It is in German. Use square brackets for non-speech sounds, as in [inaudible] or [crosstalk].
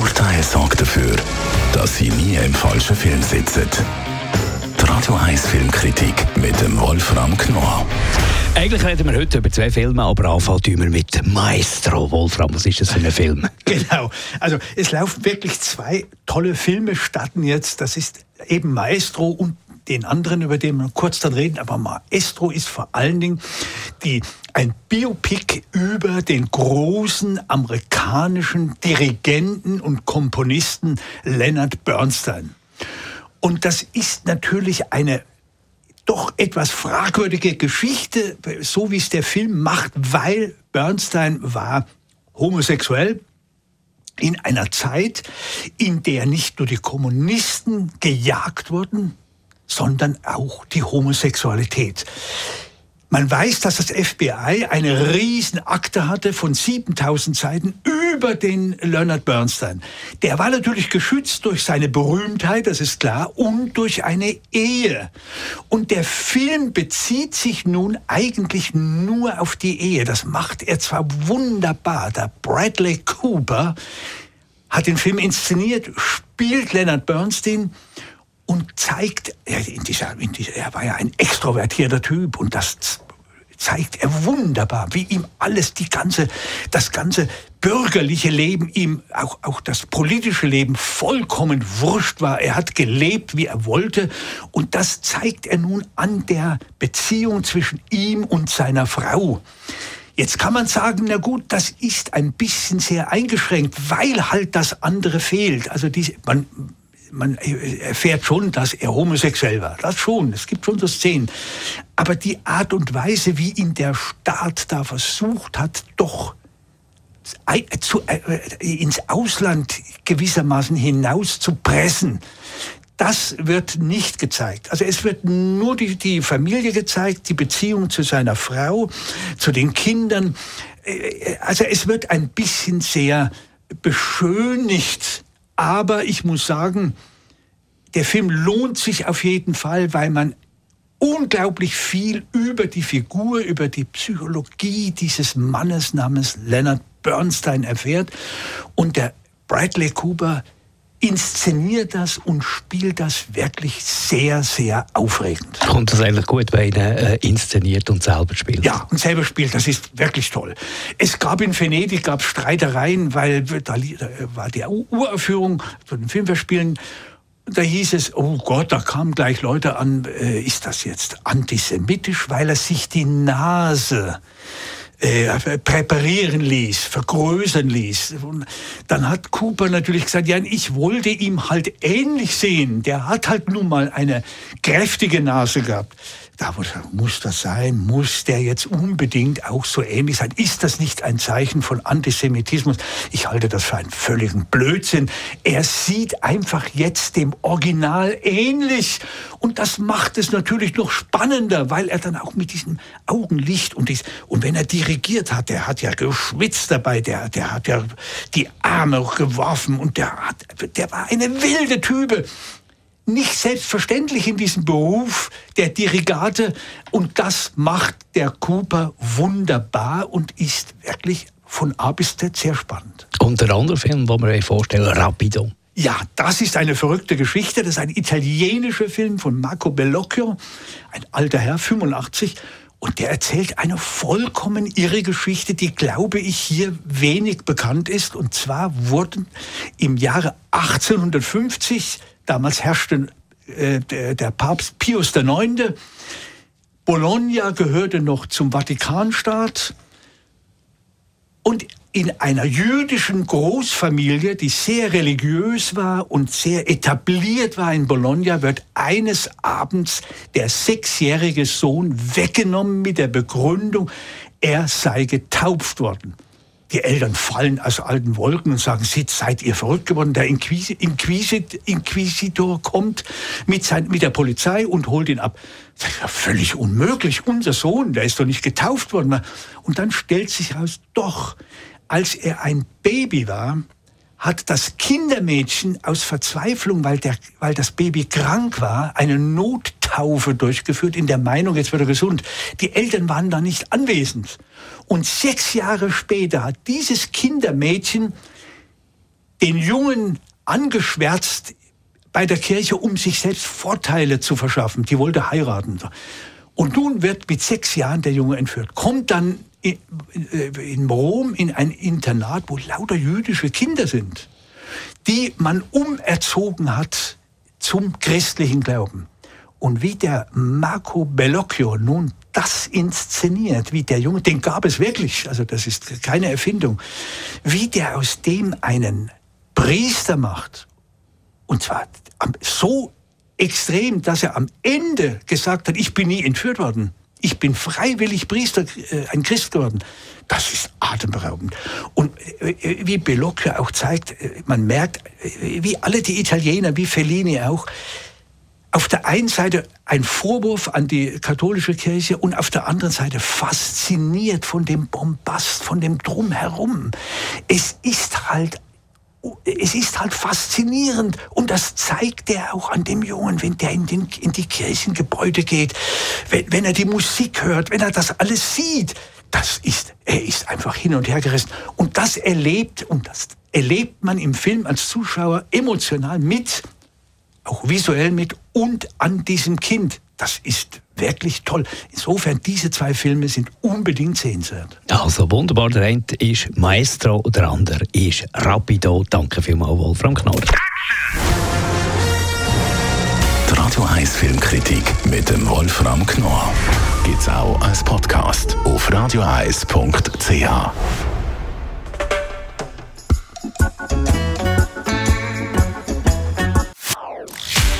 Urteil sorgt dafür, dass Sie nie im falschen Film sitzen. Die Radio 1 Filmkritik mit dem Wolfram Knorr. Eigentlich reden wir heute über zwei Filme, aber anfangen tun wir mit Maestro. Wolfram, was ist das für ein Film? [laughs] Genau. Also es laufen wirklich zwei tolle Filme starten jetzt. Das ist eben Maestro und den anderen, über den wir kurz dann reden. Aber Maestro ist vor allen Dingen die, ein Biopic über den großen amerikanischen Dirigenten und Komponisten Leonard Bernstein. Und das ist natürlich eine doch etwas fragwürdige Geschichte, so wie es der Film macht, weil Bernstein war homosexuell in einer Zeit, in der nicht nur die Kommunisten gejagt wurden, sondern auch die Homosexualität. Man weiß, dass das FBI eine Riesenakte hatte von 7000 Seiten über den Leonard Bernstein. Der war natürlich geschützt durch seine Berühmtheit, das ist klar, und durch eine Ehe. Und der Film bezieht sich nun eigentlich nur auf die Ehe. Das macht er zwar wunderbar. Der Bradley Cooper hat den Film inszeniert, spielt Leonard Bernstein und zeigt, er, dieser, dieser, er war ja ein extrovertierter Typ und das zeigt er wunderbar, wie ihm alles, die ganze, das ganze bürgerliche Leben ihm, auch, auch das politische Leben vollkommen wurscht war. Er hat gelebt, wie er wollte. Und das zeigt er nun an der Beziehung zwischen ihm und seiner Frau. Jetzt kann man sagen, na gut, das ist ein bisschen sehr eingeschränkt, weil halt das andere fehlt. Also diese, man, man erfährt schon, dass er homosexuell war. Das schon. Es gibt schon so Szenen. Aber die Art und Weise, wie ihn der Staat da versucht hat, doch zu, äh, ins Ausland gewissermaßen hinaus zu pressen, das wird nicht gezeigt. Also es wird nur die, die Familie gezeigt, die Beziehung zu seiner Frau, zu den Kindern. Äh, also es wird ein bisschen sehr beschönigt aber ich muss sagen, der Film lohnt sich auf jeden Fall, weil man unglaublich viel über die Figur, über die Psychologie dieses Mannes namens Leonard Bernstein erfährt. Und der Bradley Cooper inszeniert das und spielt das wirklich sehr, sehr aufregend. Kommt das eigentlich gut, wenn er äh, inszeniert und selber spielt? Ja, und selber spielt, das ist wirklich toll. Es gab in Venedig gab Streitereien, weil da, war die Uraufführung von den Filmverspielen da hieß es, oh Gott, da kamen gleich Leute an, äh, ist das jetzt antisemitisch, weil er sich die Nase äh, präparieren ließ, vergrößern ließ. Und dann hat Cooper natürlich gesagt, ja, ich wollte ihm halt ähnlich sehen. Der hat halt nun mal eine kräftige Nase gehabt da muss das sein, muss der jetzt unbedingt auch so ähnlich sein? Ist das nicht ein Zeichen von Antisemitismus? Ich halte das für einen völligen Blödsinn. Er sieht einfach jetzt dem Original ähnlich. Und das macht es natürlich noch spannender, weil er dann auch mit diesem Augenlicht und dies, und wenn er dirigiert hat, der hat ja geschwitzt dabei, der, der hat ja die Arme geworfen und der hat, der war eine wilde Type nicht selbstverständlich in diesem Beruf der Dirigate und das macht der Cooper wunderbar und ist wirklich von A bis Z sehr spannend. Und der andere Film, den wir euch vorstellen, Rapido. Ja, das ist eine verrückte Geschichte. Das ist ein italienischer Film von Marco Bellocchio, ein alter Herr, 85. Und der erzählt eine vollkommen irre Geschichte, die, glaube ich, hier wenig bekannt ist. Und zwar wurden im Jahre 1850 Damals herrschte äh, der, der Papst Pius IX. Bologna gehörte noch zum Vatikanstaat. Und in einer jüdischen Großfamilie, die sehr religiös war und sehr etabliert war in Bologna, wird eines Abends der sechsjährige Sohn weggenommen mit der Begründung, er sei getauft worden. Die Eltern fallen aus alten Wolken und sagen, seid ihr verrückt geworden? Der Inquisi Inquisit Inquisitor kommt mit, sein, mit der Polizei und holt ihn ab. Das ist ja völlig unmöglich. Unser Sohn, der ist doch nicht getauft worden. Und dann stellt sich heraus, doch, als er ein Baby war, hat das Kindermädchen aus Verzweiflung, weil, der, weil das Baby krank war, eine Nottaufe durchgeführt in der Meinung, jetzt wird er gesund. Die Eltern waren da nicht anwesend. Und sechs Jahre später hat dieses Kindermädchen den Jungen angeschwärzt bei der Kirche, um sich selbst Vorteile zu verschaffen. Die wollte heiraten. Und nun wird mit sechs Jahren der Junge entführt, kommt dann in, in Rom in ein Internat, wo lauter jüdische Kinder sind, die man umerzogen hat zum christlichen Glauben. Und wie der Marco Bellocchio nun das inszeniert, wie der Junge, den gab es wirklich, also das ist keine Erfindung, wie der aus dem einen Priester macht. Und zwar so extrem, dass er am Ende gesagt hat, ich bin nie entführt worden. Ich bin freiwillig Priester, äh, ein Christ geworden. Das ist atemberaubend. Und äh, äh wie Bellocchio auch zeigt, äh, man merkt, äh, wie alle die Italiener, wie Fellini auch, auf der einen Seite ein Vorwurf an die katholische Kirche und auf der anderen Seite fasziniert von dem Bombast, von dem Drumherum. Es ist halt es ist halt faszinierend und das zeigt er auch an dem Jungen, wenn der in, den, in die Kirchengebäude geht, wenn, wenn er die Musik hört, wenn er das alles sieht. Das ist, er ist einfach hin und her gerissen. Und das erlebt, und das erlebt man im Film als Zuschauer emotional mit, auch visuell mit und an diesem Kind. Das ist wirklich toll. Insofern, diese zwei Filme sind unbedingt sehenswert. Also wunderbar. Der eine ist Maestro, der andere ist Rapido. Danke vielmals, Wolfram Knorr. Die Radio 1 Filmkritik mit dem Wolfram Knorr gibt es auch als Podcast auf radioeis.ch.